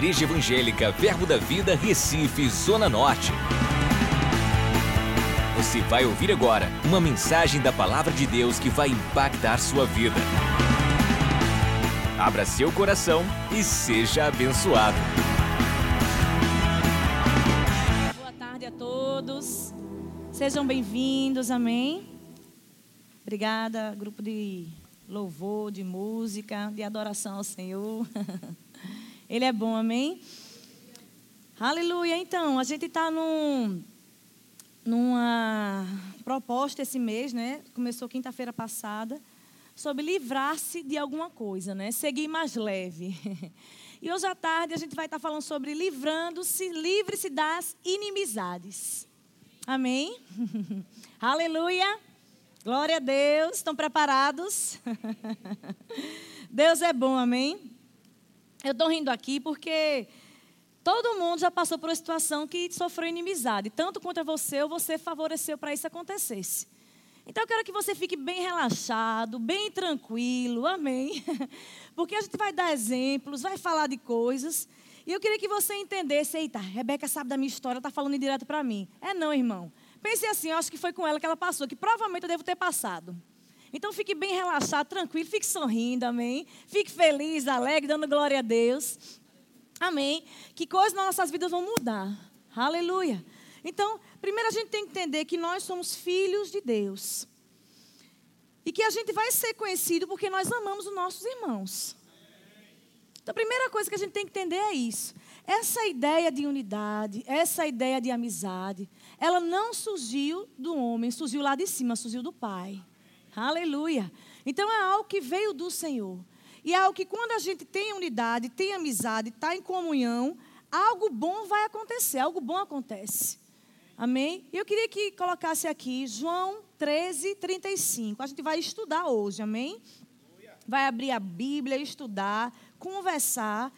Igreja Evangélica Verbo da Vida, Recife, Zona Norte. Você vai ouvir agora uma mensagem da Palavra de Deus que vai impactar sua vida. Abra seu coração e seja abençoado. Boa tarde a todos. Sejam bem-vindos, amém. Obrigada, grupo de louvor, de música, de adoração ao Senhor. Ele é bom, amém? Aleluia. Então, a gente está num, numa proposta esse mês, né? Começou quinta-feira passada, sobre livrar-se de alguma coisa, né? Seguir mais leve. E hoje à tarde a gente vai estar falando sobre livrando-se, livre-se das inimizades. Amém? Aleluia. Glória a Deus. Estão preparados? Deus é bom, amém? Eu estou rindo aqui porque todo mundo já passou por uma situação que sofreu inimizade, tanto contra você ou você favoreceu para isso acontecesse. Então eu quero que você fique bem relaxado, bem tranquilo, amém? Porque a gente vai dar exemplos, vai falar de coisas. E eu queria que você entendesse, eita, Rebeca sabe da minha história, está falando direto para mim. É não, irmão. Pense assim, eu acho que foi com ela que ela passou, que provavelmente eu devo ter passado. Então fique bem relaxado, tranquilo, fique sorrindo, amém? Fique feliz, alegre, dando glória a Deus. Amém? Que coisas nas nossas vidas vão mudar. Aleluia. Então, primeiro a gente tem que entender que nós somos filhos de Deus. E que a gente vai ser conhecido porque nós amamos os nossos irmãos. Então, a primeira coisa que a gente tem que entender é isso. Essa ideia de unidade, essa ideia de amizade, ela não surgiu do homem, surgiu lá de cima, surgiu do Pai. Aleluia. Então é algo que veio do Senhor. E é algo que quando a gente tem unidade, tem amizade, está em comunhão, algo bom vai acontecer, algo bom acontece. Amém? E eu queria que colocasse aqui João 13, 35. A gente vai estudar hoje, amém? Vai abrir a Bíblia, estudar, conversar,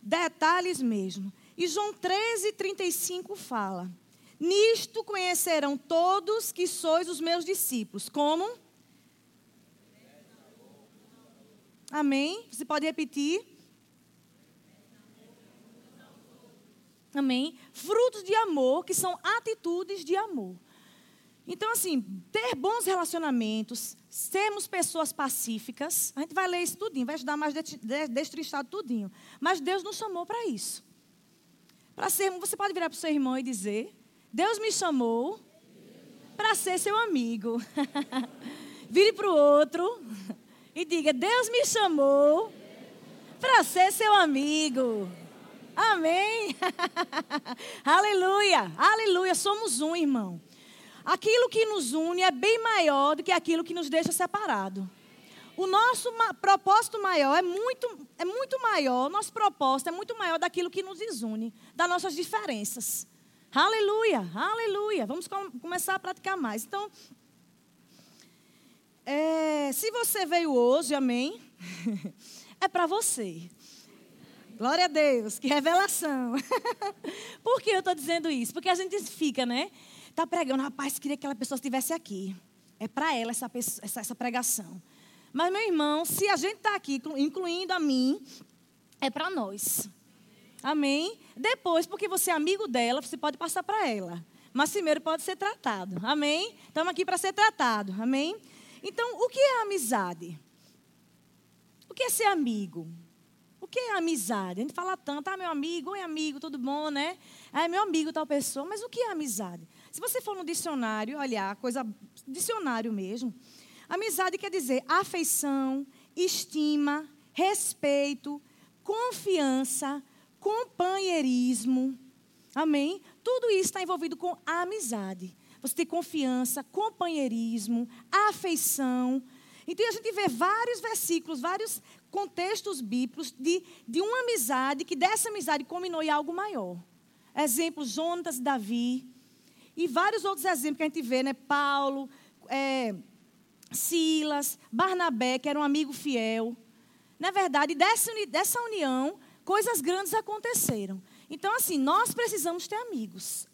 detalhes mesmo. E João 13, 35 fala: Nisto conhecerão todos que sois os meus discípulos. Como? Amém? Você pode repetir? Amém? Frutos de amor, que são atitudes de amor. Então, assim, ter bons relacionamentos, sermos pessoas pacíficas, a gente vai ler isso tudinho, vai estudar mais destrinchado tudinho. Mas Deus nos chamou para isso. Para sermos, você pode virar para o seu irmão e dizer: Deus me chamou para ser seu amigo. Vire para o outro e diga: Deus me chamou para ser seu amigo. Amém. aleluia, aleluia. Somos um, irmão. Aquilo que nos une é bem maior do que aquilo que nos deixa separado. O nosso propósito maior é muito, é muito maior, nosso propósito é muito maior daquilo que nos desune, das nossas diferenças. Aleluia, aleluia. Vamos com, começar a praticar mais. Então, é, se você veio hoje, amém, é para você. Glória a Deus, que revelação. Por que eu estou dizendo isso? Porque a gente fica, né? Está pregando, rapaz, queria que aquela pessoa estivesse aqui. É para ela essa, essa, essa, pregação. Mas, meu irmão, se a gente está aqui, incluindo a mim, é para nós. Amém? Depois, porque você é amigo dela, você pode passar para ela. Mas primeiro pode ser tratado. Amém? Estamos aqui para ser tratado. Amém? Então, o que é amizade? O que é ser amigo? O que é amizade? A gente fala tanto, ah, meu amigo, oi amigo, tudo bom, né? Ah, meu amigo, tal pessoa. Mas o que é amizade? Se você for no dicionário, olhar, coisa, dicionário mesmo, amizade quer dizer afeição, estima, respeito, confiança, companheirismo. Amém? Tudo isso está envolvido com amizade. Você tem confiança, companheirismo, afeição. Então a gente vê vários versículos, vários contextos bíblicos de, de uma amizade que dessa amizade combinou em algo maior. Exemplos, Jonas Davi. E vários outros exemplos que a gente vê, né? Paulo, é, Silas, Barnabé, que era um amigo fiel. Na verdade, dessa, dessa união, coisas grandes aconteceram. Então, assim, nós precisamos ter amigos.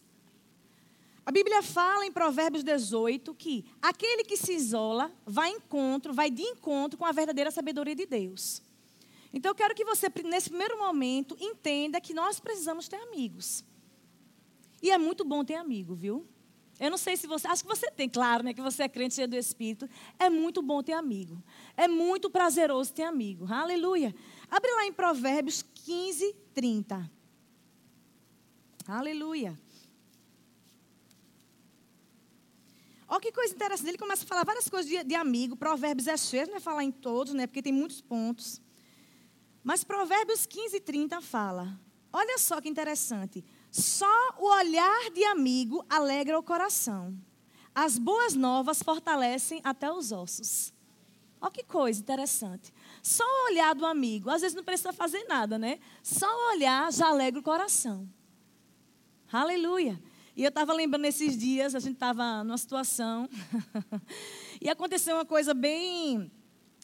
A Bíblia fala em Provérbios 18 que aquele que se isola vai encontro, vai de encontro com a verdadeira sabedoria de Deus. Então eu quero que você, nesse primeiro momento, entenda que nós precisamos ter amigos. E é muito bom ter amigo, viu? Eu não sei se você, acho que você tem, claro, né, que você é crente cheio do Espírito. É muito bom ter amigo. É muito prazeroso ter amigo. Aleluia. Abre lá em Provérbios 15, 30. Aleluia. Olha que coisa interessante. Ele começa a falar várias coisas de, de amigo. Provérbios é cheio, não é falar em todos, né? Porque tem muitos pontos. Mas Provérbios 15, 30 fala. Olha só que interessante. Só o olhar de amigo alegra o coração. As boas novas fortalecem até os ossos. Olha que coisa interessante. Só o olhar do amigo, às vezes não precisa fazer nada, né? Só o olhar já alegra o coração. Aleluia. E eu estava lembrando nesses dias, a gente estava numa situação, e aconteceu uma coisa bem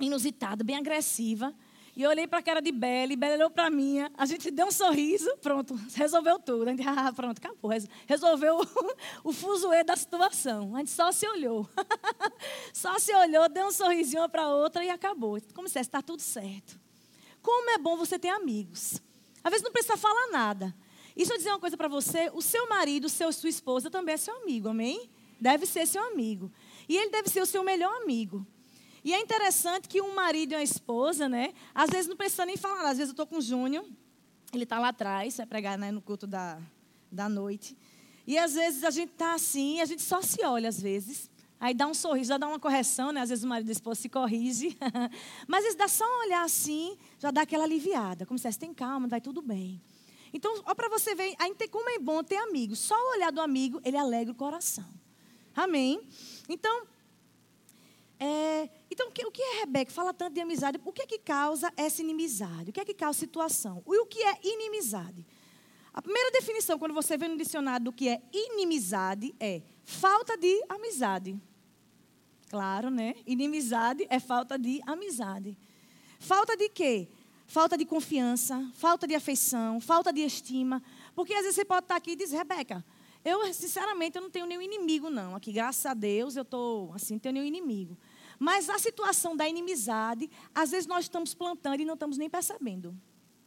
inusitada, bem agressiva. E eu olhei para a cara de Belle, Belle olhou para mim, a gente deu um sorriso, pronto, resolveu tudo. A gente, ah, pronto, acabou. Resolveu o, fuzuê da situação. A gente só se olhou. só se olhou, deu um sorrisinho uma para outra e acabou. Como se está tudo certo. Como é bom você ter amigos. Às vezes não precisa falar nada. E eu dizer uma coisa para você, o seu marido, seu, sua esposa também é seu amigo, amém? Deve ser seu amigo. E ele deve ser o seu melhor amigo. E é interessante que um marido e uma esposa, né? Às vezes não precisa nem falar. Às vezes eu estou com o Júnior, ele está lá atrás, vai pregar né, no culto da, da noite. E às vezes a gente está assim, a gente só se olha às vezes. Aí dá um sorriso, já dá uma correção, né? Às vezes o marido e a esposa se corrige. Mas às vezes dá só um olhar assim, já dá aquela aliviada. Como se você tem calma, vai tudo bem. Então, ó para você ver, como é bom ter amigos. Só o olhar do amigo, ele alegra o coração. Amém? Então, é, então, o que é Rebeca? Fala tanto de amizade. O que é que causa essa inimizade? O que é que causa situação? E o que é inimizade? A primeira definição, quando você vê no dicionário do que é inimizade, é falta de amizade. Claro, né? Inimizade é falta de amizade. Falta de quê? Falta de confiança, falta de afeição, falta de estima. Porque às vezes você pode estar aqui e dizer, Rebeca, eu, sinceramente, eu não tenho nenhum inimigo, não. Aqui, graças a Deus, eu estou, assim, não tenho nenhum inimigo. Mas a situação da inimizade, às vezes nós estamos plantando e não estamos nem percebendo.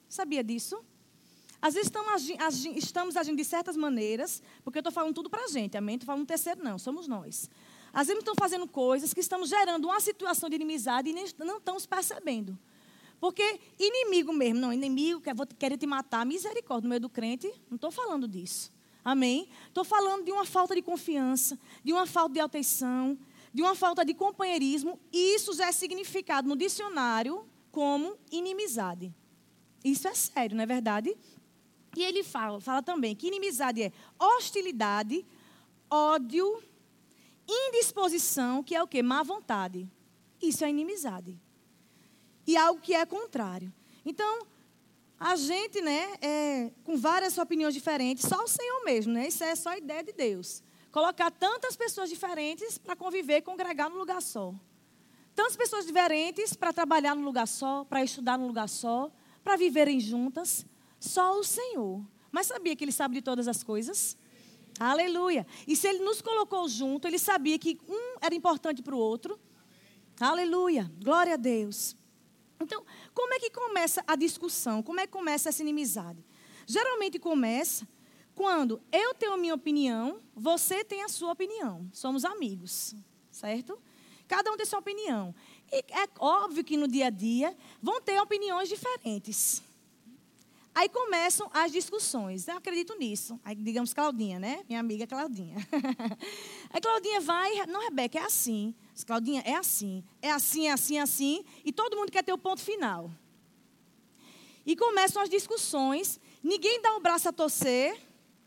Sabia disso? Às vezes estamos agindo, estamos agindo de certas maneiras, porque eu estou falando tudo para a gente, amém? Estou falando terceiro, não, somos nós. Às vezes estamos fazendo coisas que estamos gerando uma situação de inimizade e nem, não estamos percebendo. Porque inimigo mesmo, não, inimigo que querer te matar, misericórdia, no meio do crente, não estou falando disso. Amém? Estou falando de uma falta de confiança, de uma falta de atenção, de uma falta de companheirismo, e isso já é significado no dicionário como inimizade. Isso é sério, não é verdade? E ele fala, fala também que inimizade é hostilidade, ódio, indisposição, que é o quê? Má vontade. Isso é inimizade. E algo que é contrário. Então, a gente, né, é, com várias opiniões diferentes, só o Senhor mesmo, né? Isso é só a ideia de Deus colocar tantas pessoas diferentes para conviver congregar num lugar só. Tantas pessoas diferentes para trabalhar num lugar só, para estudar num lugar só, para viverem juntas. Só o Senhor. Mas sabia que Ele sabe de todas as coisas? Aleluia. E se Ele nos colocou junto, Ele sabia que um era importante para o outro. Aleluia. Glória a Deus. Então, como é que começa a discussão? Como é que começa essa inimizade? Geralmente começa quando eu tenho a minha opinião, você tem a sua opinião. Somos amigos, certo? Cada um tem sua opinião. E é óbvio que no dia a dia vão ter opiniões diferentes. Aí começam as discussões. Eu acredito nisso. Aí, digamos, Claudinha, né? Minha amiga Claudinha. Aí Claudinha vai, não, Rebeca, é assim. Claudinha, é assim. É assim, é assim, é assim. E todo mundo quer ter o ponto final. E começam as discussões. Ninguém dá o braço a torcer.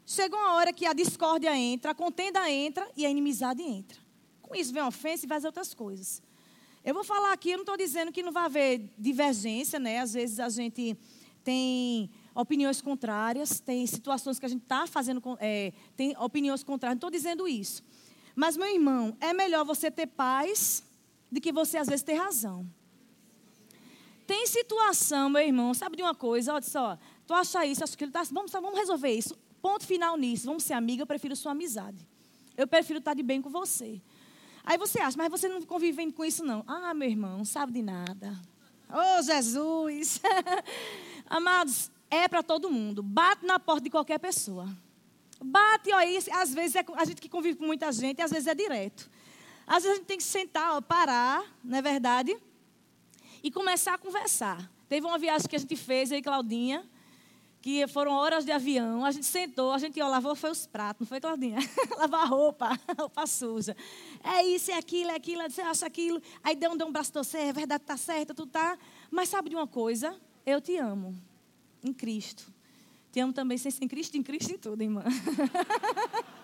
Chega uma hora que a discórdia entra, a contenda entra e a inimizade entra. Com isso vem ofensa e várias outras coisas. Eu vou falar aqui, eu não estou dizendo que não vai haver divergência, né? Às vezes a gente tem opiniões contrárias, tem situações que a gente está fazendo, é, tem opiniões contrárias, não estou dizendo isso. Mas, meu irmão, é melhor você ter paz do que você às vezes ter razão. Tem situação, meu irmão, sabe de uma coisa? Olha só, tu acha isso, acho que ele tá, vamos, vamos resolver isso. Ponto final nisso. Vamos ser amiga, eu prefiro sua amizade. Eu prefiro estar de bem com você. Aí você acha, mas você não convive com isso, não. Ah, meu irmão, não sabe de nada. Oh, Jesus! Amados, é para todo mundo. Bate na porta de qualquer pessoa. Bate, ó, aí, às vezes é a gente que convive com muita gente, às vezes é direto. Às vezes a gente tem que sentar, ó, parar, não é verdade? E começar a conversar. Teve uma viagem que a gente fez, aí, Claudinha, que foram horas de avião. A gente sentou, a gente ó, lavou foi os pratos, não foi, Claudinha? Lavar roupa, roupa suja. É isso, é aquilo, é aquilo, você acha aquilo. Aí deu um, deu um braço torcer, é verdade, tá certo, tu tá. Mas sabe de uma coisa? Eu te amo. Em Cristo. Te amo também sem ser em Cristo, em Cristo em tudo, irmã.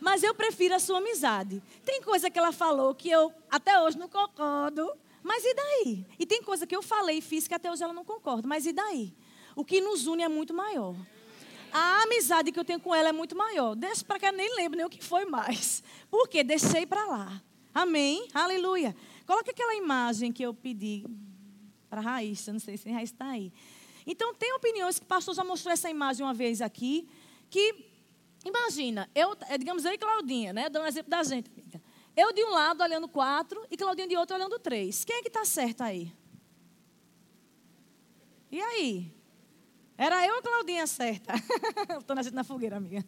Mas eu prefiro a sua amizade. Tem coisa que ela falou que eu até hoje não concordo. Mas e daí? E tem coisa que eu falei e fiz que até hoje ela não concorda. Mas e daí? O que nos une é muito maior. A amizade que eu tenho com ela é muito maior. Deixa para cá, nem lembro nem o que foi mais. Por quê? Deixei para lá. Amém? Aleluia. Coloque aquela imagem que eu pedi para a Raíssa. Não sei se a Raíssa está aí. Então, tem opiniões que o pastor já mostrou essa imagem uma vez aqui. Que, imagina, eu, é, digamos eu e Claudinha, né? Dando um exemplo da gente. Eu de um lado olhando quatro e Claudinha de outro olhando três. Quem é que está certo aí? E aí? Era eu ou Claudinha certa? Estou na gente na fogueira, amiga.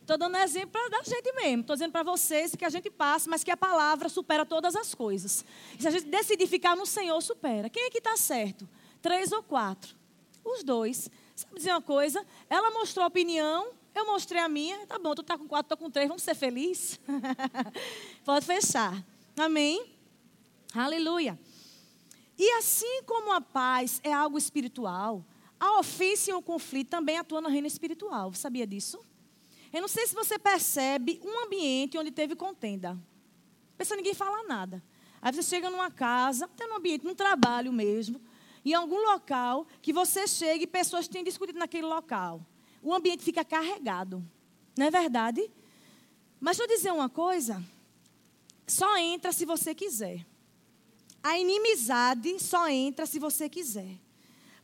Estou dando exemplo da gente mesmo. Estou dizendo para vocês que a gente passa, mas que a palavra supera todas as coisas. E se a gente decidir ficar no Senhor, supera. Quem é que está certo? Três ou quatro? Os dois. Sabe dizer uma coisa? Ela mostrou a opinião, eu mostrei a minha. Tá bom, tu está com quatro, estou com três, vamos ser felizes? Pode fechar. Amém? Aleluia. E assim como a paz é algo espiritual, a ofensa e o conflito também atuam no reino espiritual. Você sabia disso? Eu não sei se você percebe um ambiente onde teve contenda. Pensa ninguém fala nada. Aí você chega numa casa, até num ambiente, num trabalho mesmo, em algum local que você chega e pessoas têm discutido naquele local. O ambiente fica carregado. Não é verdade? Mas eu dizer uma coisa. Só entra se você quiser. A inimizade só entra se você quiser.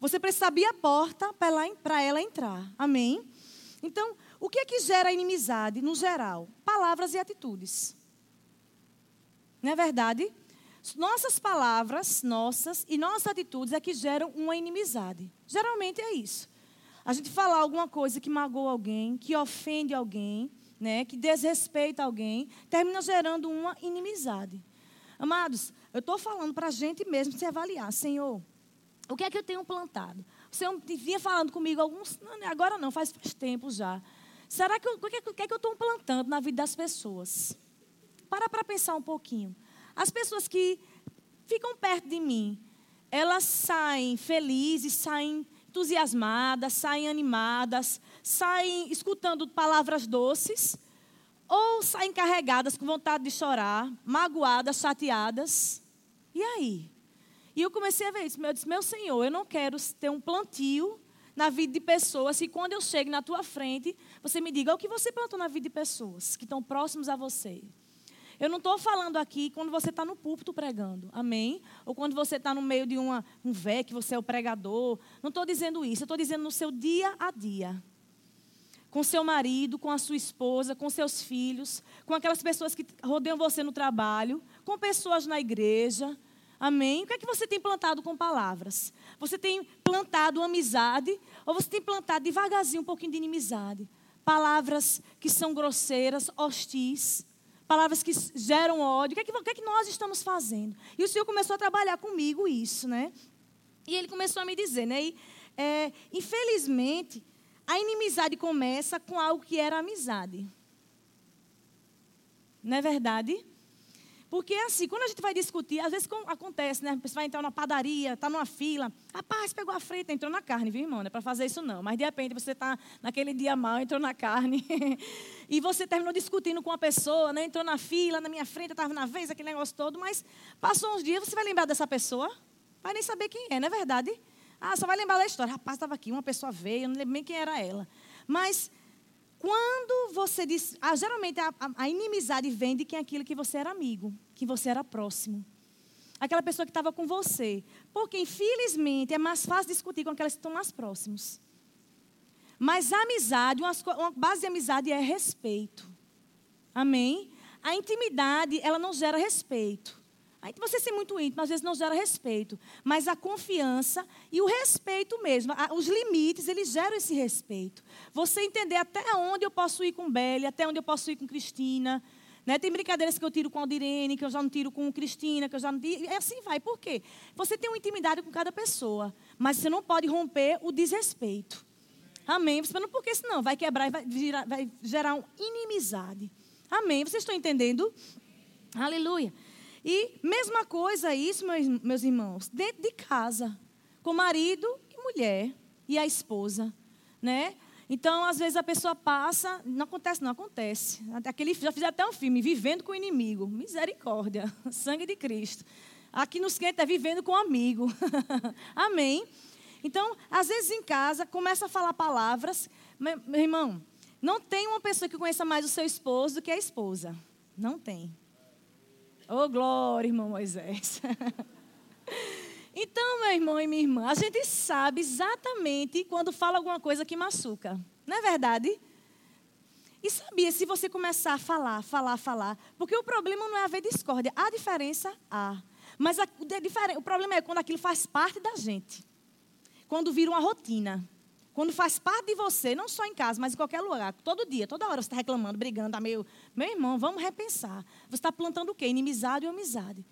Você precisa abrir a porta para ela, ela entrar. Amém? Então, o que é que gera inimizade, no geral? Palavras e atitudes. Não é verdade? Nossas palavras, nossas e nossas atitudes é que geram uma inimizade. Geralmente é isso. A gente falar alguma coisa que magoa alguém, que ofende alguém, né, que desrespeita alguém, termina gerando uma inimizade. Amados, eu estou falando para a gente mesmo se avaliar. Senhor, o que é que eu tenho plantado? O Senhor vinha falando comigo alguns. Não, agora não, faz, faz tempo já. Será que eu, o que, é, que é que eu estou plantando na vida das pessoas? Para para pensar um pouquinho. As pessoas que ficam perto de mim, elas saem felizes, saem entusiasmadas, saem animadas, saem escutando palavras doces, ou saem carregadas com vontade de chorar, magoadas, chateadas. E aí? E eu comecei a ver isso. Eu disse, meu Senhor, eu não quero ter um plantio na vida de pessoas e quando eu chego na tua frente, você me diga o que você plantou na vida de pessoas que estão próximos a você. Eu não estou falando aqui quando você está no púlpito pregando, amém? Ou quando você está no meio de uma, um vé, que você é o pregador. Não estou dizendo isso, eu estou dizendo no seu dia a dia. Com seu marido, com a sua esposa, com seus filhos, com aquelas pessoas que rodeiam você no trabalho, com pessoas na igreja, Amém? O que é que você tem plantado com palavras? Você tem plantado amizade ou você tem plantado devagarzinho um pouquinho de inimizade? Palavras que são grosseiras, hostis, palavras que geram ódio. O que é que, o que, é que nós estamos fazendo? E o Senhor começou a trabalhar comigo isso, né? E ele começou a me dizer, né? E, é, infelizmente, a inimizade começa com algo que era amizade. Não é verdade? Porque assim, quando a gente vai discutir, às vezes acontece, né? A pessoa vai entrar numa padaria, está numa fila. Rapaz, pegou a frente, entrou na carne, viu, irmão? Não é para fazer isso não. Mas de repente você está naquele dia mal, entrou na carne. e você terminou discutindo com a pessoa, né? Entrou na fila, na minha frente, estava na vez, aquele negócio todo. Mas passou uns dias, você vai lembrar dessa pessoa? Vai nem saber quem é, não é verdade? Ah, só vai lembrar da história. Rapaz, estava aqui, uma pessoa veio, eu não lembro nem quem era ela. Mas quando você diz. Ah, geralmente a, a, inimizade vem de quem é aquilo que você era amigo, que você era próximo. Aquela pessoa que estava com você. Porque, infelizmente, é mais fácil discutir com aquelas que estão mais próximos. Mas a amizade, uma, uma base de amizade é respeito. Amém? A intimidade, ela não gera respeito. Aí você ser muito íntimo, às vezes não gera respeito. Mas a confiança e o respeito mesmo, os limites, eles geram esse respeito. Você entender até onde eu posso ir com Belle, até onde eu posso ir com Cristina. Né? Tem brincadeiras que eu tiro com a Aldirene, que eu já não tiro com Cristina, que eu já não tiro. E assim vai. Por quê? Você tem uma intimidade com cada pessoa. Mas você não pode romper o desrespeito. Amém? Você não, porque senão vai quebrar e vai, vai gerar uma inimizade. Amém? Vocês estão entendendo? Aleluia. E mesma coisa isso, meus, irmãos, dentro de casa, com marido e mulher e a esposa, né? Então, às vezes a pessoa passa, não acontece, não acontece. Aquele, já fiz até um filme, Vivendo com o Inimigo. Misericórdia, sangue de Cristo. Aqui nos quentes é vivendo com o amigo. Amém. Então, às vezes em casa, começa a falar palavras. Meu irmão, não tem uma pessoa que conheça mais o seu esposo do que a esposa. Não tem. Oh, glória, irmão Moisés. então, meu irmão e minha irmã, a gente sabe exatamente quando fala alguma coisa que machuca. Não é verdade? E sabia, se você começar a falar, falar, falar, porque o problema não é haver discórdia, há diferença, há. Mas a, o, problema é quando aquilo faz parte da gente quando vira uma rotina. Quando faz parte de você, não só em casa, mas em qualquer lugar, todo dia, toda hora você está reclamando, brigando, tá meio. Meu irmão, vamos repensar. Você está plantando o quê? Inimizade ou amizade.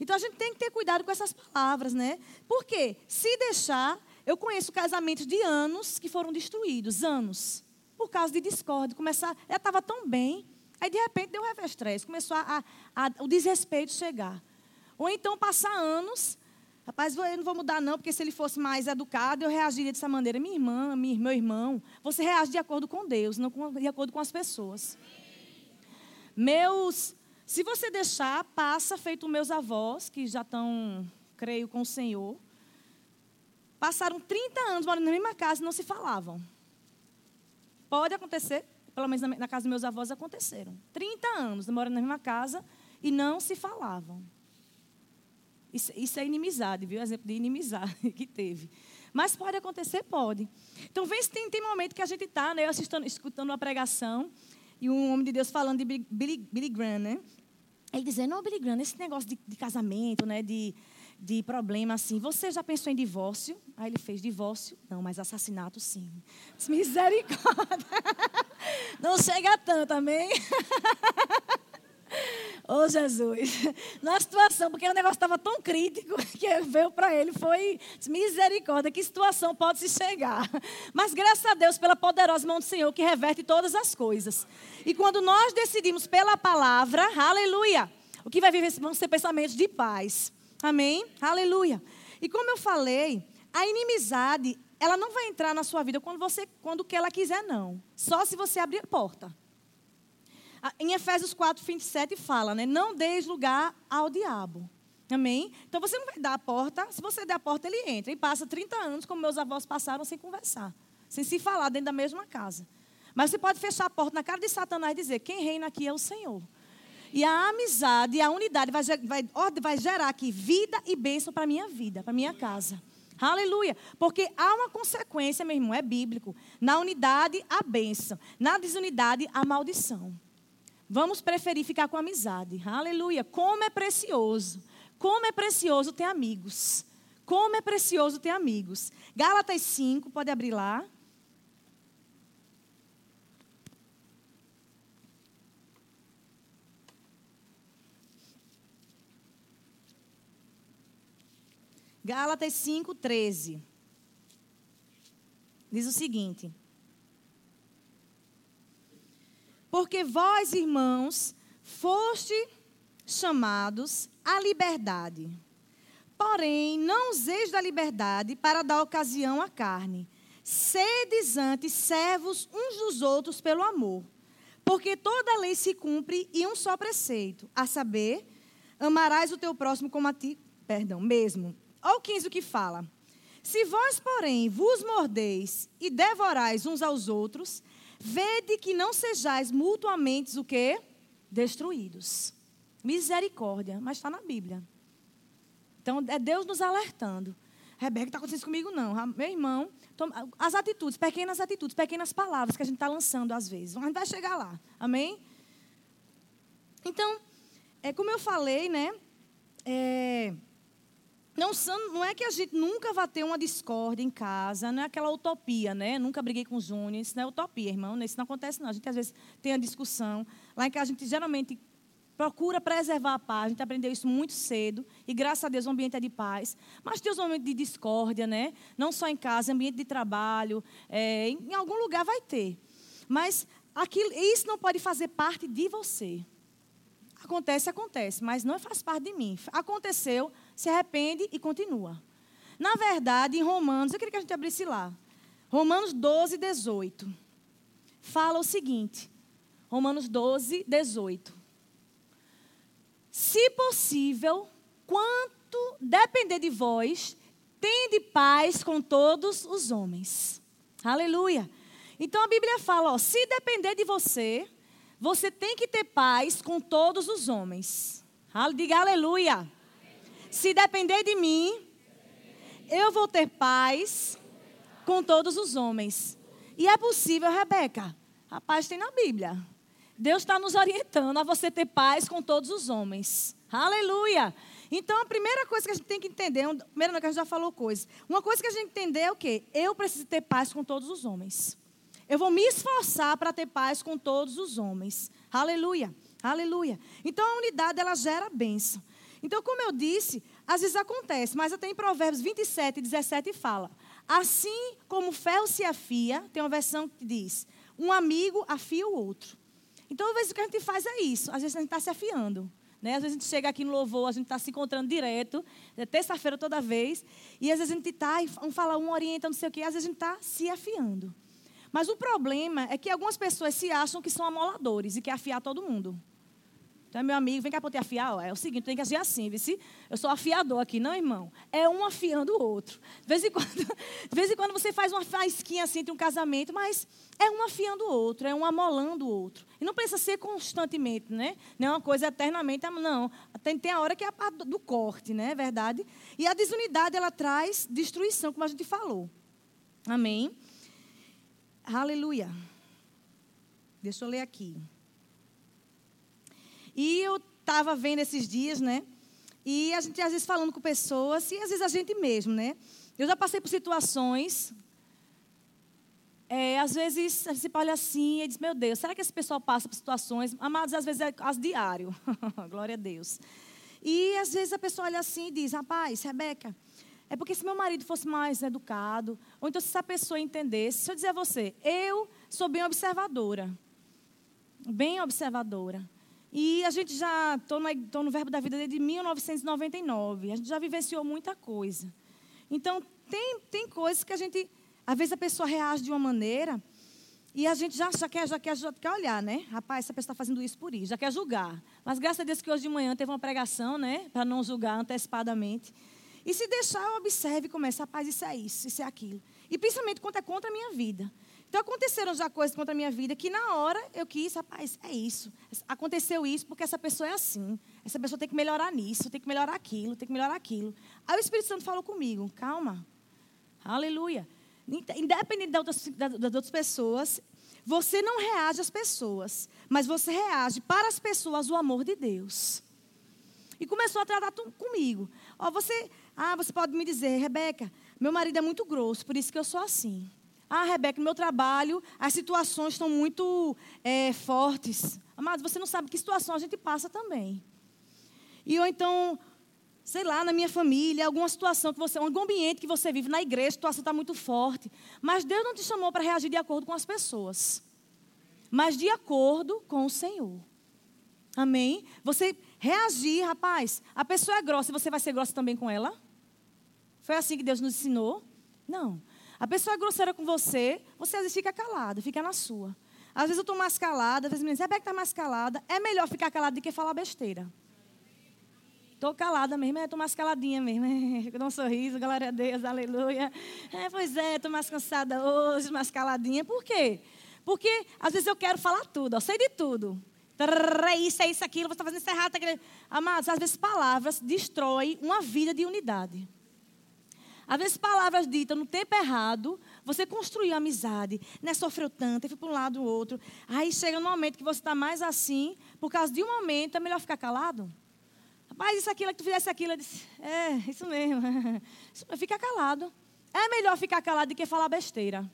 Então a gente tem que ter cuidado com essas palavras, né? Porque se deixar, eu conheço casamentos de anos que foram destruídos, anos, por causa de discórdia. Começar, ela estava tão bem, aí de repente deu um revestresse, começou a, a, a, o desrespeito chegar. Ou então passar anos Rapaz, eu não vou mudar não, porque se ele fosse mais educado, eu reagiria dessa maneira. Minha irmã, meu irmão, você reage de acordo com Deus, não de acordo com as pessoas. Meus, se você deixar, passa feito meus avós, que já estão, creio, com o Senhor. Passaram 30 anos morando na mesma casa e não se falavam. Pode acontecer, pelo menos na casa dos meus avós aconteceram. 30 anos morando na mesma casa e não se falavam. Isso, isso é inimizade, viu? Exemplo de inimizade que teve. Mas pode acontecer? Pode. Então, vê se tem, tem momento que a gente está, né, eu assistindo, escutando uma pregação, e um homem de Deus falando de Billy, Billy Graham, né? Ele dizendo, não, Billy Graham, esse negócio de, de casamento, né, de, de problema assim, você já pensou em divórcio? Aí ele fez divórcio? Não, mas assassinato sim. Misericórdia. Não chega tanto, amém? Oh, Jesus, na situação, porque o negócio estava tão crítico que veio para ele, foi misericórdia, que situação pode se chegar. Mas graças a Deus pela poderosa mão do Senhor que reverte todas as coisas. E quando nós decidimos pela palavra, aleluia, o que vai vir vão ser pensamentos de paz. Amém? Aleluia. E como eu falei, a inimizade, ela não vai entrar na sua vida quando você, quando que ela quiser, não. Só se você abrir a porta. Em Efésios 4, 27 fala, né? Não deis lugar ao diabo. Amém? Então você não vai dar a porta, se você der a porta, ele entra. E passa 30 anos, como meus avós passaram, sem conversar, sem se falar dentro da mesma casa. Mas você pode fechar a porta na cara de Satanás e dizer: quem reina aqui é o Senhor. E a amizade, a unidade vai, vai, vai gerar aqui vida e bênção para a minha vida, para a minha casa. Aleluia. Porque há uma consequência, meu irmão, é bíblico. Na unidade, a bênção. Na desunidade, a maldição. Vamos preferir ficar com amizade. Aleluia. Como é precioso. Como é precioso ter amigos. Como é precioso ter amigos. Gálatas 5, pode abrir lá. Gálatas 5, 13. Diz o seguinte: Porque vós, irmãos, foste chamados à liberdade. Porém, não useis da liberdade para dar ocasião à carne. Sedes antes servos uns dos outros pelo amor. Porque toda lei se cumpre em um só preceito, a saber, amarás o teu próximo como a ti, perdão, mesmo. Olha o 15 o que fala. Se vós, porém, vos mordeis e devorais uns aos outros, Vede que não sejais mutuamente o quê? Destruídos. Misericórdia, mas está na Bíblia. Então é Deus nos alertando. Rebeca, está acontecendo isso comigo, não. Meu irmão, as atitudes, pequenas atitudes, pequenas palavras que a gente está lançando às vezes. A gente vai chegar lá. Amém? Então, é como eu falei, né? é, não, não é que a gente nunca vai ter uma discórdia em casa, não é aquela utopia, né? Nunca briguei com o Júnior, isso não é utopia, irmão. Isso não acontece, não. A gente às vezes tem a discussão. Lá em casa a gente geralmente procura preservar a paz. A gente aprendeu isso muito cedo. E graças a Deus o ambiente é de paz. Mas tem os momentos de discórdia, né? Não só em casa, ambiente de trabalho. É, em, algum lugar vai ter. Mas aquilo, isso não pode fazer parte de você. Acontece, acontece, mas não faz parte de mim. Aconteceu, se arrepende e continua. Na verdade, em Romanos, eu queria que a gente abrisse lá. Romanos 12, 18. Fala o seguinte. Romanos 12, 18. Se possível, quanto depender de vós, tende paz com todos os homens. Aleluia. Então a Bíblia fala, ó, se depender de você, você tem que ter paz com todos os homens. Diga aleluia. Se depender de mim, eu vou ter paz com todos os homens. E é possível, Rebeca. A paz tem na Bíblia. Deus está nos orientando a você ter paz com todos os homens. Aleluia! Então, a primeira coisa que a gente tem que entender, primeiro não, que a gente já falou coisa. Uma coisa que a gente entender é o quê? Eu preciso ter paz com todos os homens. Eu vou me esforçar para ter paz com todos os homens. Aleluia, aleluia. Então a unidade ela gera bênção. Então, como eu disse, às vezes acontece, mas até em Provérbios 27, 17 fala: Assim como o se afia, tem uma versão que diz: um amigo afia o outro. Então, às vezes o que a gente faz é isso, às vezes a gente está se afiando. Né? Às vezes a gente chega aqui no louvor, a gente está se encontrando direto, é terça-feira toda vez, e às vezes a gente está, um fala, um orienta, não sei o quê, às vezes a gente está se afiando. Mas o problema é que algumas pessoas se acham que são amoladores e quer afiar todo mundo. Então, meu amigo, vem cá para eu te afiar. Ó, é o seguinte, tem que agir assim, viu? Eu sou afiador aqui, não, irmão? É um afiando o outro. De vez em quando, de vez em quando você faz uma faísquinha assim entre um casamento, mas é um afiando o outro, é um amolando o outro. E não precisa ser constantemente, né? Não é uma coisa eternamente, não. Tem, tem a hora que é a do corte, né? É verdade? E a desunidade, ela traz destruição, como a gente falou. Amém? Aleluia. Deixa eu ler aqui. E eu estava vendo esses dias, né? E a gente às vezes falando com pessoas, e às vezes a gente mesmo, né? Eu já passei por situações. É, às vezes você olha assim e diz, meu Deus, será que esse pessoal passa por situações? Amados, às vezes é as diário. Glória a Deus. E às vezes a pessoa olha assim e diz, rapaz, Rebeca, é porque se meu marido fosse mais educado, ou então se essa pessoa entendesse, se eu dizer a você, eu sou bem observadora. Bem observadora. E a gente já, estou no Verbo da Vida desde 1999. A gente já vivenciou muita coisa. Então, tem, tem coisas que a gente, às vezes a pessoa reage de uma maneira e a gente já, já, quer, já, quer, já quer olhar, né? Rapaz, essa pessoa está fazendo isso por isso, já quer julgar. Mas graças a Deus que hoje de manhã teve uma pregação, né? Para não julgar antecipadamente. E se deixar, eu observe e comece, rapaz, isso é isso, isso é aquilo. E principalmente quando é contra a minha vida. Então aconteceram já coisas contra a minha vida que na hora eu quis, rapaz, é isso. Aconteceu isso porque essa pessoa é assim. Essa pessoa tem que melhorar nisso, tem que melhorar aquilo, tem que melhorar aquilo. Aí o Espírito Santo falou comigo, calma. Aleluia. Independente das outras, das outras pessoas, você não reage às pessoas, mas você reage para as pessoas o amor de Deus. E começou a tratar comigo. Ó, você, ah, você pode me dizer, Rebeca, meu marido é muito grosso, por isso que eu sou assim. Ah, Rebeca, no meu trabalho, as situações estão muito é, fortes. Amados, você não sabe que situação a gente passa também. E ou então, sei lá, na minha família, alguma situação que você, algum ambiente que você vive, na igreja, a situação está muito forte. Mas Deus não te chamou para reagir de acordo com as pessoas, mas de acordo com o Senhor. Amém? Você reagir, rapaz. A pessoa é grossa, você vai ser grossa também com ela? Foi assim que Deus nos ensinou? Não. A pessoa é grosseira com você, você às vezes fica calada, fica na sua. Às vezes eu estou mais calada, às vezes me dizem, Rebeca está mais calada. É melhor ficar calada do que falar besteira. Estou calada mesmo, estou mais caladinha mesmo. Dou um sorriso, glória a Deus, aleluia. É, pois é, estou mais cansada hoje, mais caladinha. Por quê? Porque às vezes eu quero falar tudo, eu sei de tudo. É isso, é isso, aquilo, você está fazendo isso errado. Tá Amados, às vezes palavras destroem uma vida de unidade. Às vezes palavras ditas no tempo errado, você construiu amizade, né? sofreu tanto, foi para um lado ou outro. Aí chega no momento que você está mais assim, por causa de um momento, é melhor ficar calado. Rapaz, isso aquilo, que tu fizesse aquilo. Eu disse, é, isso mesmo. Fica calado. É melhor ficar calado do que falar besteira.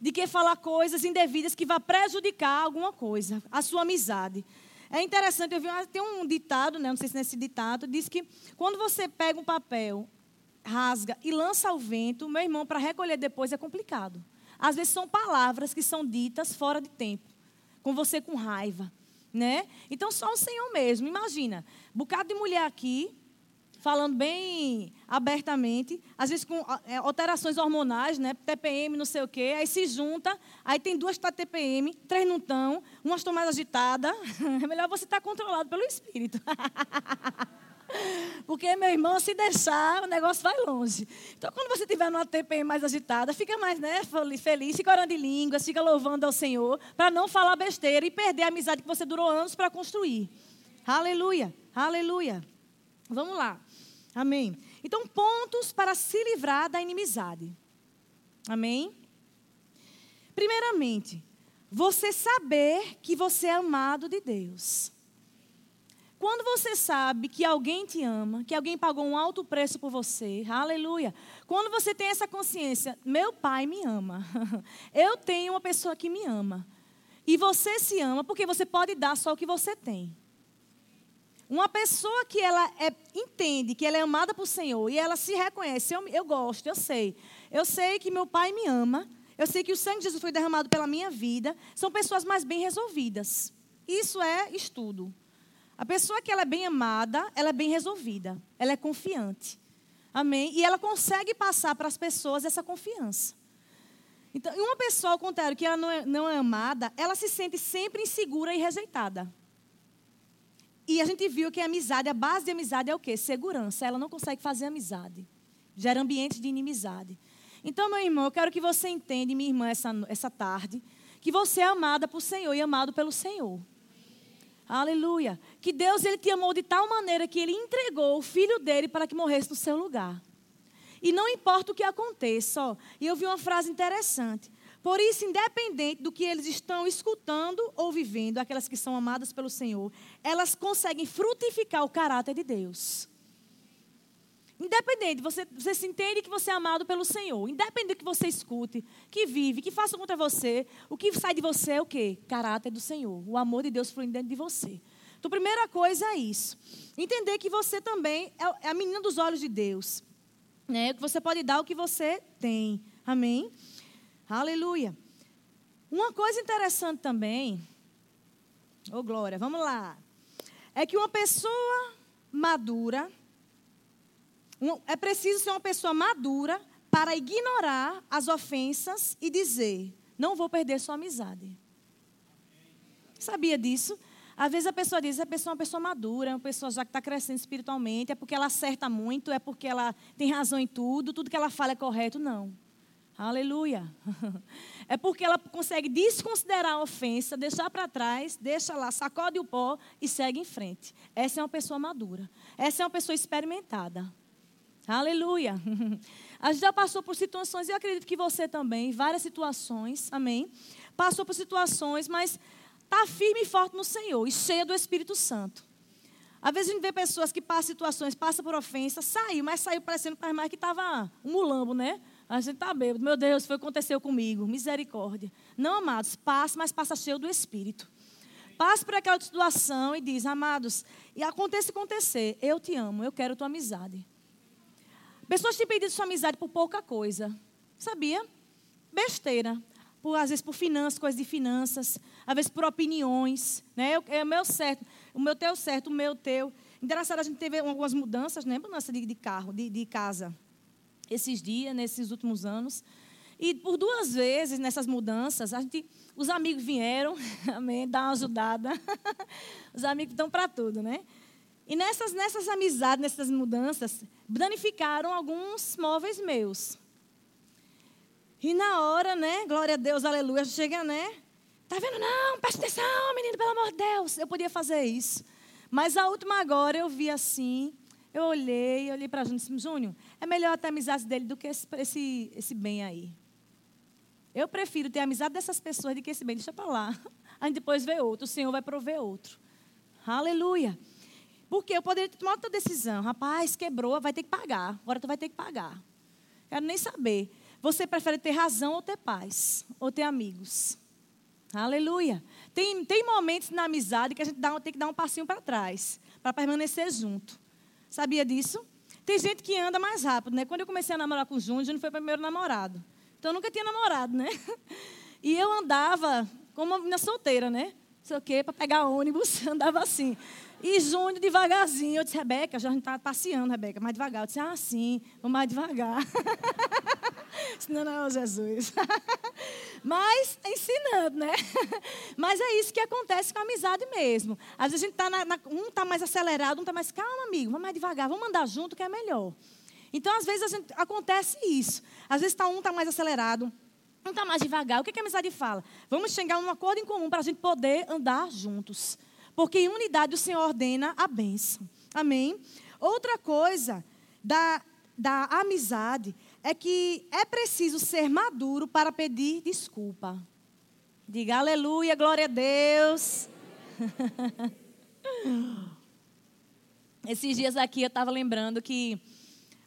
De que falar coisas indevidas que vá prejudicar alguma coisa, a sua amizade. É interessante, eu vi, tem um ditado, né, não sei se nesse ditado, diz que quando você pega um papel, rasga e lança ao vento, meu irmão, para recolher depois é complicado. Às vezes são palavras que são ditas fora de tempo, com você com raiva, né? Então só o Senhor mesmo. Imagina, bocado de mulher aqui, falando bem abertamente, às vezes com é, alterações hormonais, né? TPM, não sei o quê, aí se junta, aí tem duas tá TPM, três não estão, uma estão mais agitada. É melhor você estar tá controlado pelo espírito. Porque, meu irmão, se deixar, o negócio vai longe. Então, quando você tiver numa TPM mais agitada, fica mais né, feliz, fica orando de línguas, fica louvando ao Senhor, para não falar besteira e perder a amizade que você durou anos para construir. Aleluia, aleluia. Vamos lá. Amém. Então, pontos para se livrar da inimizade. Amém? Primeiramente, você saber que você é amado de Deus. Quando você sabe que alguém te ama, que alguém pagou um alto preço por você, aleluia. Quando você tem essa consciência, meu pai me ama. Eu tenho uma pessoa que me ama. E você se ama porque você pode dar só o que você tem. Uma pessoa que ela é, entende que ela é amada por Senhor e ela se reconhece, eu, eu gosto, eu sei. Eu sei que meu pai me ama, eu sei que o sangue de Jesus foi derramado pela minha vida, são pessoas mais bem resolvidas. Isso é estudo. A pessoa que ela é bem amada, ela é bem resolvida, ela é confiante. Amém? E ela consegue passar para as pessoas essa confiança. Então, uma pessoa, ao contrário, que ela não é, não é amada, ela se sente sempre insegura e rejeitada. E a gente viu que a amizade, a base de amizade é o quê? Segurança. Ela não consegue fazer amizade. Gera ambiente de inimizade. Então, meu irmão, eu quero que você entenda, minha irmã, essa, essa tarde, que você é amada por Senhor e amado pelo Senhor. Aleluia. Que Deus ele te amou de tal maneira que ele entregou o filho dele para que morresse no seu lugar. E não importa o que aconteça, ó. E eu vi uma frase interessante. Por isso, independente do que eles estão escutando ou vivendo, aquelas que são amadas pelo Senhor, elas conseguem frutificar o caráter de Deus. Independente, você, você se entende que você é amado pelo Senhor. Independente do que você escute, que vive, que faça contra você, o que sai de você é o quê? Caráter do Senhor. O amor de Deus fluindo dentro de você. Então, primeira coisa é isso. Entender que você também é, é a menina dos olhos de Deus. Né? Que você pode dar o que você tem. Amém? Aleluia. Uma coisa interessante também. Ô, oh, Glória, vamos lá. É que uma pessoa madura é preciso ser uma pessoa madura para ignorar as ofensas e dizer: não vou perder sua amizade. Sabia disso? Às vezes a pessoa diz, a pessoa é uma pessoa madura, é uma pessoa já que está crescendo espiritualmente, é porque ela acerta muito, é porque ela tem razão em tudo, tudo que ela fala é correto. Não. Aleluia. É porque ela consegue desconsiderar a ofensa, deixar para trás, deixa lá, sacode o pó e segue em frente. Essa é uma pessoa madura. Essa é uma pessoa experimentada. Aleluia. A gente já passou por situações, eu acredito que você também, várias situações, amém? Passou por situações, mas está firme e forte no Senhor e cheia do Espírito Santo. Às vezes a gente vê pessoas que passam situações, passam por ofensa, saiu, mas saiu parecendo para mais que estava um mulambo, né? A gente está bêbado. Meu Deus, foi o que aconteceu comigo. Misericórdia. Não, amados, passa, mas passa cheio do Espírito. Passe por aquela situação e diz, amados, e aconteça acontecer, eu te amo, eu quero tua amizade. Pessoas têm pedido sua amizade por pouca coisa. Sabia? Besteira. Por, às vezes por finanças, coisas de finanças, às vezes por opiniões. Né? É o meu certo, o meu teu certo, o meu teu. Engraçado, a gente teve algumas mudanças, né? Mudança de, de carro, de, de casa. Esses dias, nesses últimos anos. E por duas vezes nessas mudanças, a gente, os amigos vieram, amém, dar uma ajudada. os amigos estão para tudo, né? E nessas, nessas amizades, nessas mudanças, danificaram alguns móveis meus. E na hora, né? Glória a Deus, aleluia, chega, né? Tá vendo? Não, presta atenção, menino, pelo amor de Deus. Eu podia fazer isso. Mas a última agora eu vi assim, eu olhei, olhei para Júnior e disse, Júnior, é melhor ter amizade dele do que esse, esse, esse bem aí. Eu prefiro ter amizade dessas pessoas do que esse bem. Deixa para lá. Aí depois vê outro. O Senhor vai prover outro. Aleluia. Porque eu poderia tomado outra decisão. Rapaz, quebrou, vai ter que pagar. Agora tu vai ter que pagar. Quero nem saber. Você prefere ter razão ou ter paz? Ou ter amigos? Aleluia. Tem, tem momentos na amizade que a gente dá, tem que dar um passinho para trás, para permanecer junto. Sabia disso? Tem gente que anda mais rápido, né? Quando eu comecei a namorar com o Júnior, Júnior foi o primeiro namorado. Então eu nunca tinha namorado, né? E eu andava como uma menina solteira, né? Não sei o quê, para pegar ônibus, andava assim. E Júnior devagarzinho. Eu disse, Rebeca, já a gente está passeando, Rebeca, mais devagar. Eu disse, ah, sim, vou mais devagar. não, não, Jesus. Mas ensinando, né? Mas é isso que acontece com a amizade mesmo. Às vezes a gente tá na, na, um está mais acelerado, um está mais, calma, amigo, vamos mais devagar, vamos andar junto que é melhor. Então, às vezes, gente, acontece isso. Às vezes tá, um está mais acelerado, um está mais devagar. O que, que a amizade fala? Vamos chegar a um acordo em comum para a gente poder andar juntos. Porque em unidade o Senhor ordena a bênção. Amém? Outra coisa da, da amizade é que é preciso ser maduro para pedir desculpa. Diga aleluia, glória a Deus. Esses dias aqui eu estava lembrando que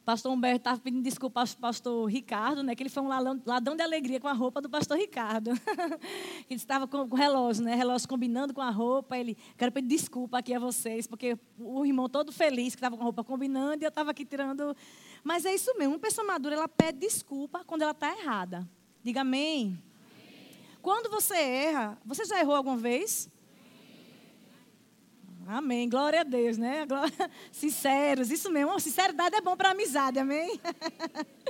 pastor Humberto estava pedindo desculpa ao pastor Ricardo, né? Que ele foi um ladrão de alegria com a roupa do pastor Ricardo. ele estava com o relógio, né? Relógio combinando com a roupa. Ele, quero pedir desculpa aqui a vocês, porque o irmão todo feliz que estava com a roupa combinando e eu estava aqui tirando. Mas é isso mesmo. Uma pessoa madura, ela pede desculpa quando ela está errada. Diga amém. amém. Quando você erra, você já errou alguma vez? Amém. Glória a Deus, né? Glória... Sinceros, isso mesmo. Sinceridade é bom para amizade, amém?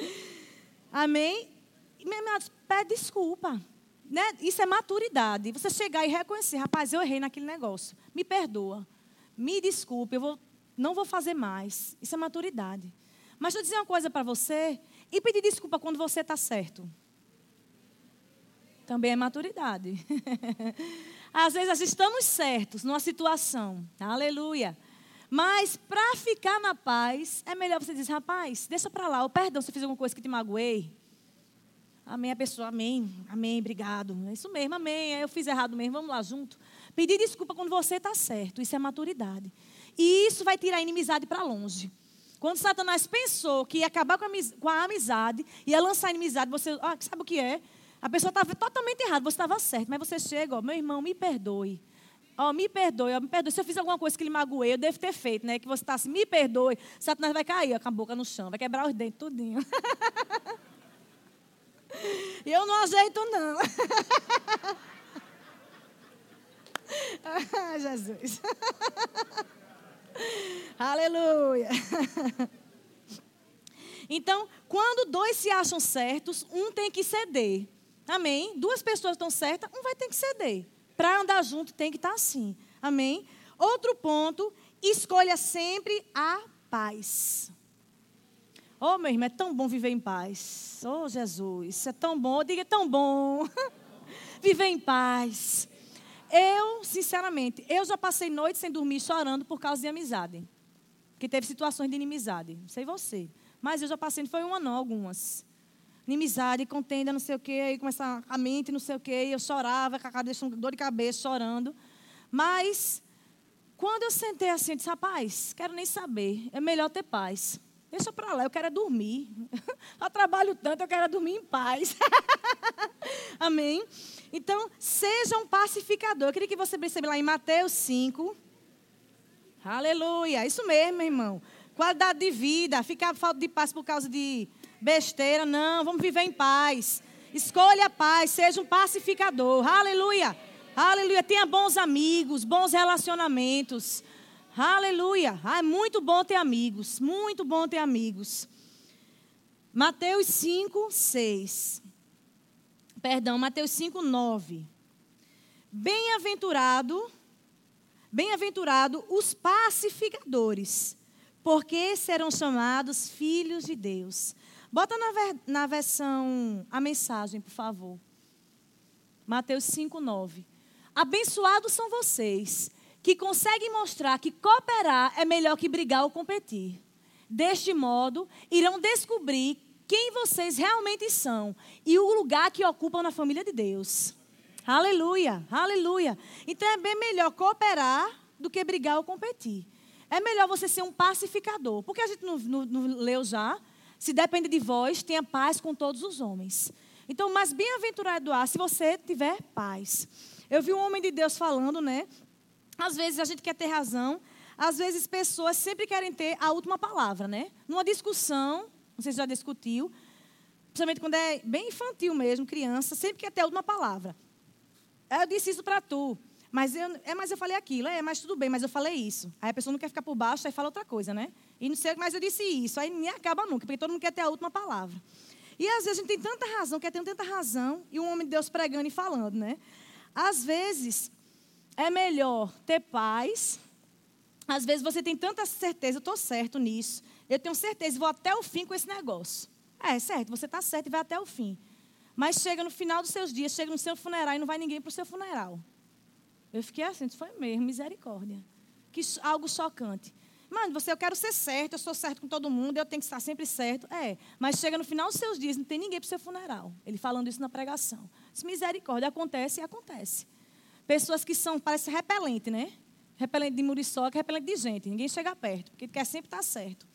amém? Meu irmão, pede desculpa. Né? Isso é maturidade. Você chegar e reconhecer, rapaz, eu errei naquele negócio. Me perdoa. Me desculpe, eu vou, não vou fazer mais. Isso é maturidade. Mas eu dizer uma coisa para você. E pedir desculpa quando você está certo. Também é maturidade. Às vezes nós estamos certos numa situação. Aleluia. Mas para ficar na paz, é melhor você dizer, rapaz, deixa para lá, o perdão se eu fiz alguma coisa que te magoei. Amém, a pessoa, amém, amém, obrigado. É isso mesmo, amém, eu fiz errado mesmo, vamos lá junto. Pedir desculpa quando você está certo, isso é maturidade. E isso vai tirar a inimizade para longe. Quando Satanás pensou que ia acabar com a amizade, ia lançar a inimizade, você, ah, sabe o que é? A pessoa estava totalmente errada, você estava certo, mas você chega, ó, meu irmão, me perdoe. Ó, me perdoe, ó, me perdoe. Se eu fiz alguma coisa que lhe magoei, eu devo ter feito, né? Que você está assim, me perdoe. Satanás vai cair ó, com a boca no chão, vai quebrar os dentes, tudinho. Eu não ajeito, não. ah, Jesus. Aleluia. Então, quando dois se acham certos, um tem que ceder. Amém? Duas pessoas estão certas, um vai ter que ceder. Para andar junto tem que estar tá assim. Amém? Outro ponto, escolha sempre a paz. Oh, meu irmão, é tão bom viver em paz. Oh, Jesus, é tão bom. Diga, é tão bom. viver em paz. Eu, sinceramente, eu já passei noite sem dormir chorando por causa de amizade. Que teve situações de inimizade. Não sei você. Mas eu já passei, foi uma não, algumas inimizade, contenda, não sei o quê, aí começa a mente, não sei o quê, e eu chorava, com a cabeça, dor de cabeça, chorando. Mas, quando eu sentei assim, eu disse, rapaz, quero nem saber, é melhor ter paz. Deixa para lá, eu quero é dormir. Eu trabalho tanto, eu quero é dormir em paz. Amém? Então, seja um pacificador. Eu queria que você perceba lá em Mateus 5. Aleluia. Isso mesmo, irmão. Qualidade de vida. Ficar falta de paz por causa de besteira, não. Vamos viver em paz. Escolha a paz, seja um pacificador. Aleluia. Aleluia. Tenha bons amigos, bons relacionamentos. Aleluia. Ah, é muito bom ter amigos. Muito bom ter amigos. Mateus 5, 6. Perdão, Mateus 5, 9. Bem-aventurado, bem-aventurado os pacificadores, porque serão chamados filhos de Deus. Bota na, ver, na versão a mensagem, por favor. Mateus 5, 9. Abençoados são vocês que conseguem mostrar que cooperar é melhor que brigar ou competir. Deste modo, irão descobrir quem vocês realmente são e o lugar que ocupam na família de Deus. Aleluia, aleluia. Então é bem melhor cooperar do que brigar ou competir. é melhor você ser um pacificador. Porque a gente não, não, não leu já? Se depende de vós, tenha paz com todos os homens. Então, mais bem-aventurado há se você tiver paz. Eu vi um homem de Deus falando, né? Às vezes a gente quer ter razão, às vezes pessoas sempre querem ter a última palavra, né? Numa discussão, não sei se já discutiu, principalmente quando é bem infantil mesmo, criança, sempre quer ter a última palavra. Eu disse isso para tu. Mas eu, é, mas eu falei aquilo, é, mas tudo bem, mas eu falei isso. Aí a pessoa não quer ficar por baixo, aí fala outra coisa, né? E não sei, mas eu disse isso. Aí nem acaba nunca, porque todo mundo quer ter a última palavra. E às vezes a gente tem tanta razão, quer ter tanta razão, e um homem de Deus pregando e falando, né? Às vezes é melhor ter paz. Às vezes você tem tanta certeza, eu estou certo nisso. Eu tenho certeza, vou até o fim com esse negócio. É, certo, você está certo e vai até o fim. Mas chega no final dos seus dias, chega no seu funeral e não vai ninguém para o seu funeral. Eu fiquei assim, isso foi mesmo, misericórdia. Que algo chocante. Mano, você, eu quero ser certo, eu sou certo com todo mundo, eu tenho que estar sempre certo. É, mas chega no final dos seus dias, não tem ninguém para o seu funeral. Ele falando isso na pregação. Diz, misericórdia, acontece e acontece. Pessoas que são, parece repelente, né? Repelente de muriçoca, repelente de gente. Ninguém chega perto, porque quer sempre estar certo.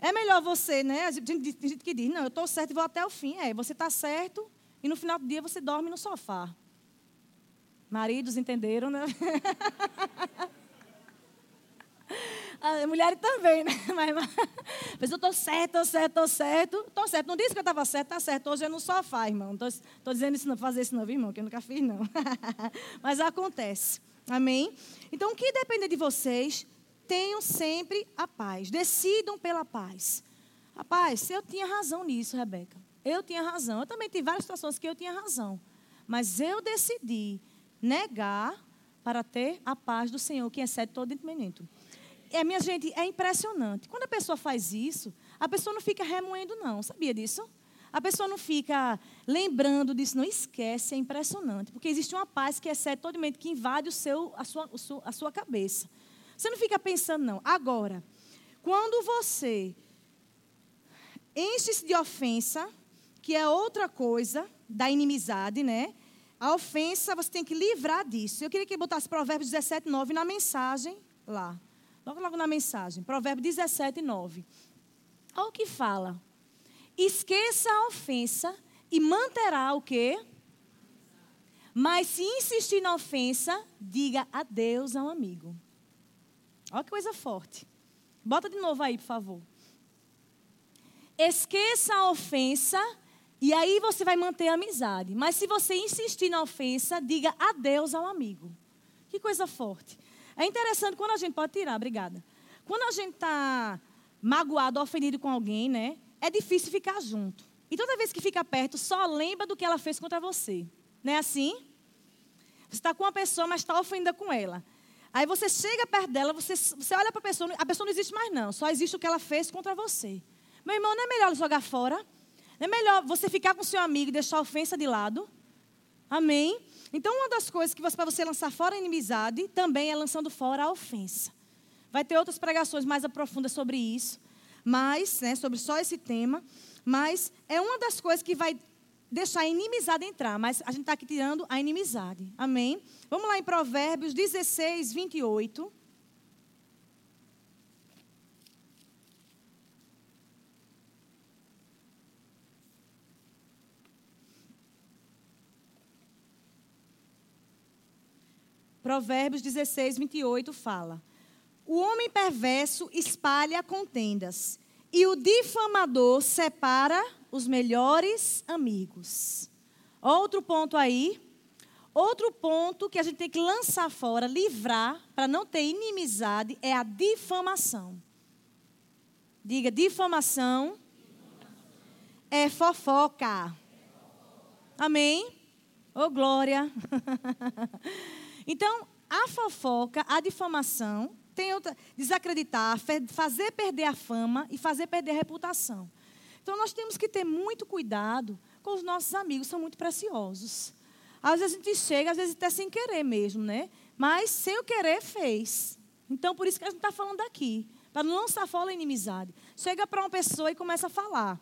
É melhor você, né? Tem gente que diz, não, eu estou certo e vou até o fim. É, você está certo e no final do dia você dorme no sofá. Maridos entenderam, né? A mulher também, né? Mas, mas eu estou certo, estou certo, estou certo. Estou certo. Não disse que eu estava certo, está certo. Hoje é no sofá, irmão. Estou dizendo isso, não fazer isso não, irmão, que eu nunca fiz, não. mas acontece. Amém? Então, o que depende de vocês, tenham sempre a paz. Decidam pela paz. Rapaz, eu tinha razão nisso, Rebeca. Eu tinha razão. Eu também tive várias situações que eu tinha razão. Mas eu decidi negar para ter a paz do Senhor, que excede todo entendimento. É, minha gente, é impressionante. Quando a pessoa faz isso, a pessoa não fica remoendo, não. Sabia disso? A pessoa não fica lembrando disso, não esquece, é impressionante. Porque existe uma paz que excede todo entendimento, que invade o seu, a, sua, a sua cabeça. Você não fica pensando, não. Agora, quando você enche-se de ofensa, que é outra coisa da inimizade, né? A ofensa, você tem que livrar disso. Eu queria que botasse Provérbios 17, 9 na mensagem lá. Logo, logo na mensagem. Provérbios 17, 9. Olha o que fala. Esqueça a ofensa e manterá o quê? Mas se insistir na ofensa, diga adeus ao amigo. Olha que coisa forte. Bota de novo aí, por favor. Esqueça a ofensa e aí você vai manter a amizade. Mas se você insistir na ofensa, diga adeus ao amigo. Que coisa forte. É interessante quando a gente pode tirar, obrigada. Quando a gente está magoado, ofendido com alguém, né? É difícil ficar junto. E toda vez que fica perto, só lembra do que ela fez contra você. Não é assim? Você está com uma pessoa, mas está ofendida com ela. Aí você chega perto dela, você, você olha para a pessoa, a pessoa não existe mais, não. Só existe o que ela fez contra você. Meu irmão, não é melhor jogar fora? É melhor você ficar com seu amigo e deixar a ofensa de lado? Amém? Então, uma das coisas que para você lançar fora a inimizade, também é lançando fora a ofensa. Vai ter outras pregações mais aprofundas sobre isso, mas, né, sobre só esse tema. Mas é uma das coisas que vai deixar a inimizade entrar. Mas a gente está aqui tirando a inimizade. Amém? Vamos lá em Provérbios 16, 28. Provérbios 16, 28 fala: O homem perverso espalha contendas, e o difamador separa os melhores amigos. Outro ponto aí. Outro ponto que a gente tem que lançar fora, livrar, para não ter inimizade, é a difamação. Diga, difamação é fofoca. Amém? Ô, oh, glória. Então, a fofoca, a difamação, tem outra, desacreditar, fazer perder a fama e fazer perder a reputação. Então, nós temos que ter muito cuidado com os nossos amigos, são muito preciosos. Às vezes a gente chega, às vezes até sem querer mesmo, né? Mas sem o querer, fez. Então, por isso que a gente está falando aqui. Para não lançar fora a inimizade. Chega para uma pessoa e começa a falar.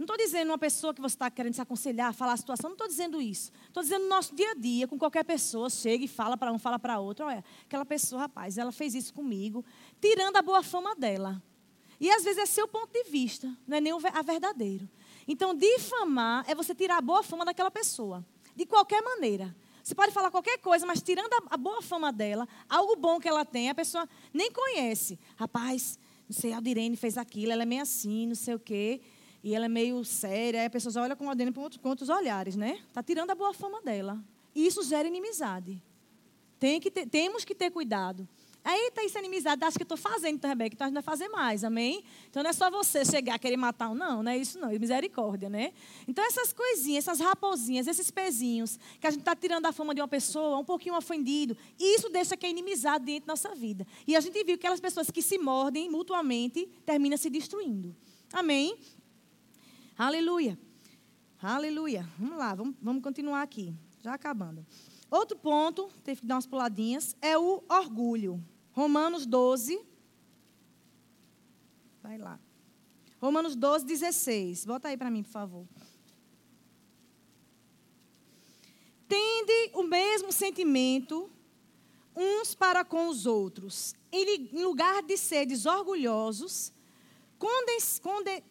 Não estou dizendo uma pessoa que você está querendo se aconselhar, falar a situação, não estou dizendo isso. Estou dizendo no nosso dia a dia, com qualquer pessoa, chega e fala para um, fala para outro. Olha, aquela pessoa, rapaz, ela fez isso comigo, tirando a boa fama dela. E às vezes é seu ponto de vista, não é nem a verdadeiro. Então, difamar é você tirar a boa fama daquela pessoa, de qualquer maneira. Você pode falar qualquer coisa, mas tirando a, boa fama dela, algo bom que ela tem, a pessoa nem conhece. Rapaz, não sei, a Aldirene fez aquilo, ela é meio assim, não sei o quê. E ela é meio séria, aí a pessoa olha com Aldirene com outros, olhares, né? Está tirando a boa fama dela. E isso gera inimizade. Tem que ter, temos que ter cuidado. Aí está essa inimizade, acho que estou fazendo, então, Rebeca, então a gente vai fazer mais, amém? Então não é só você chegar querer matar um, não, não é isso não, é misericórdia, né? Então essas coisinhas, essas raposinhas, esses pezinhos, que a gente está tirando a fama de uma pessoa, um pouquinho ofendido, isso deixa que a inimizade dentro da nossa vida. E a gente viu que aquelas pessoas que se mordem mutuamente, terminam se destruindo. Amém? Aleluia. Aleluia. Vamos lá, vamos, vamos continuar aqui, já acabando. Outro ponto, teve que dar umas puladinhas, é o orgulho. Romanos 12. Vai lá. Romanos 12, 16. Bota aí para mim, por favor. Tende o mesmo sentimento uns para com os outros. Em lugar de ser orgulhosos,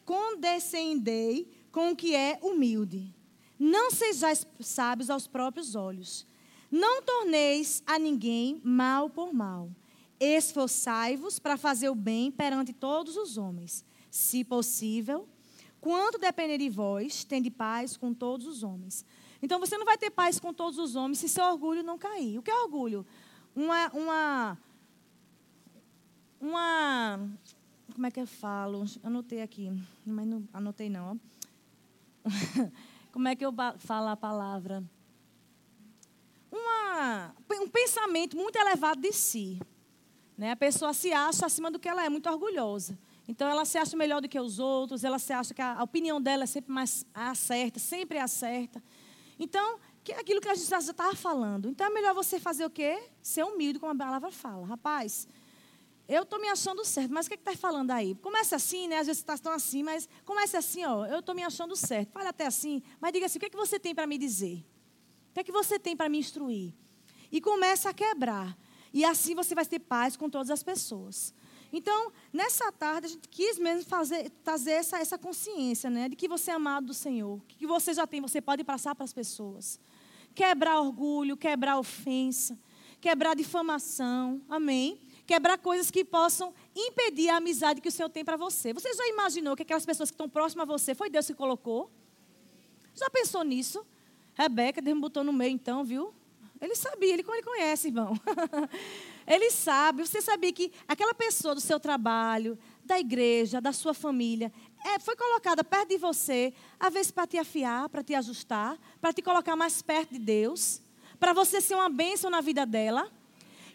condescendei com o que é humilde. Não sejais sábios aos próprios olhos. Não torneis a ninguém mal por mal. Esforçai-vos para fazer o bem perante todos os homens. Se possível, quanto depender de vós, tende paz com todos os homens. Então você não vai ter paz com todos os homens se seu orgulho não cair. O que é orgulho? Uma. uma uma como é que eu falo? Anotei aqui, mas não anotei não. como é que eu falo a palavra? uma, um pensamento muito elevado de si. Né? A pessoa se acha acima do que ela é, muito orgulhosa. Então, ela se acha melhor do que os outros, ela se acha que a, opinião dela é sempre mais acerta, sempre acerta. Então, que é aquilo que a gente já estava falando. Então, é melhor você fazer o quê? Ser humilde, como a palavra fala. Rapaz, eu estou me achando certo, mas o que está falando aí? Comece assim, né? Às vezes está tão assim, mas comece assim, ó. Eu estou me achando certo. Fale até assim, mas diga assim: o que, é que você tem para me dizer? O que é que você tem para me instruir? E começa a quebrar. E assim você vai ter paz com todas as pessoas. Então, nessa tarde, a gente quis mesmo fazer, trazer essa, essa consciência, né? De que você é amado do Senhor. Que você já tem, você pode passar para as pessoas. Quebrar orgulho, quebrar ofensa, quebrar difamação. Amém? Quebrar coisas que possam impedir a amizade que o Senhor tem para você. Você já imaginou que aquelas pessoas que estão próximas a você foi Deus que colocou? Já pensou nisso? Rebeca, Deus me botou no meio então, viu? Ele sabia, ele, conhece, irmão. ele sabe, você sabia que aquela pessoa do seu trabalho, da igreja, da sua família, é, foi colocada perto de você, às vezes para te afiar, para te ajustar, para te colocar mais perto de Deus, para você ser uma bênção na vida dela.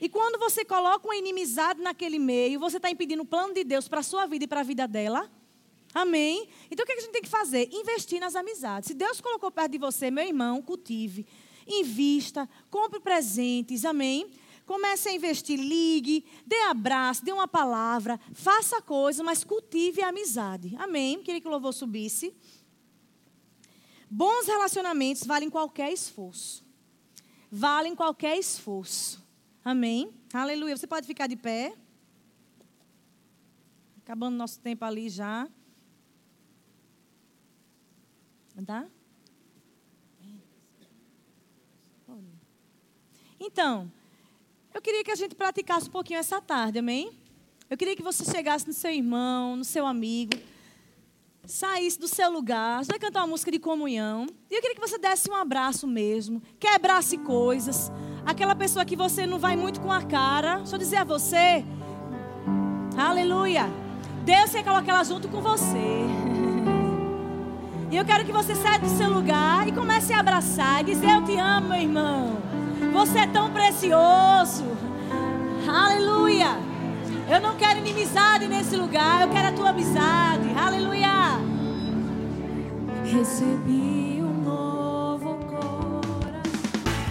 E quando você coloca uma inimizade naquele meio, você está impedindo o plano de Deus para a sua vida e para a vida dela. Amém? Então o que a gente tem que fazer? Investir nas amizades. Se Deus colocou perto de você, meu irmão, cultive, invista, compre presentes. Amém? Comece a investir, ligue, dê abraço, dê uma palavra, faça coisa, mas cultive a amizade. Amém? Queria que o louvor subisse. Bons relacionamentos valem qualquer esforço. Valem qualquer esforço. Amém? Aleluia. Você pode ficar de pé. Acabando nosso tempo ali já. Tá? Então, eu queria que a gente praticasse um pouquinho essa tarde, amém? Eu queria que você chegasse no seu irmão, no seu amigo, saísse do seu lugar, já cantar uma música de comunhão. E eu queria que você desse um abraço mesmo, quebrasse coisas. Aquela pessoa que você não vai muito com a cara, eu dizer a você, aleluia. Deus quer colocar ela junto com você. E eu quero que você saia do seu lugar e comece a abraçar e dizer: Eu te amo, meu irmão. Você é tão precioso. Aleluia. Eu não quero inimizade nesse lugar, eu quero a tua amizade. Aleluia. Recebi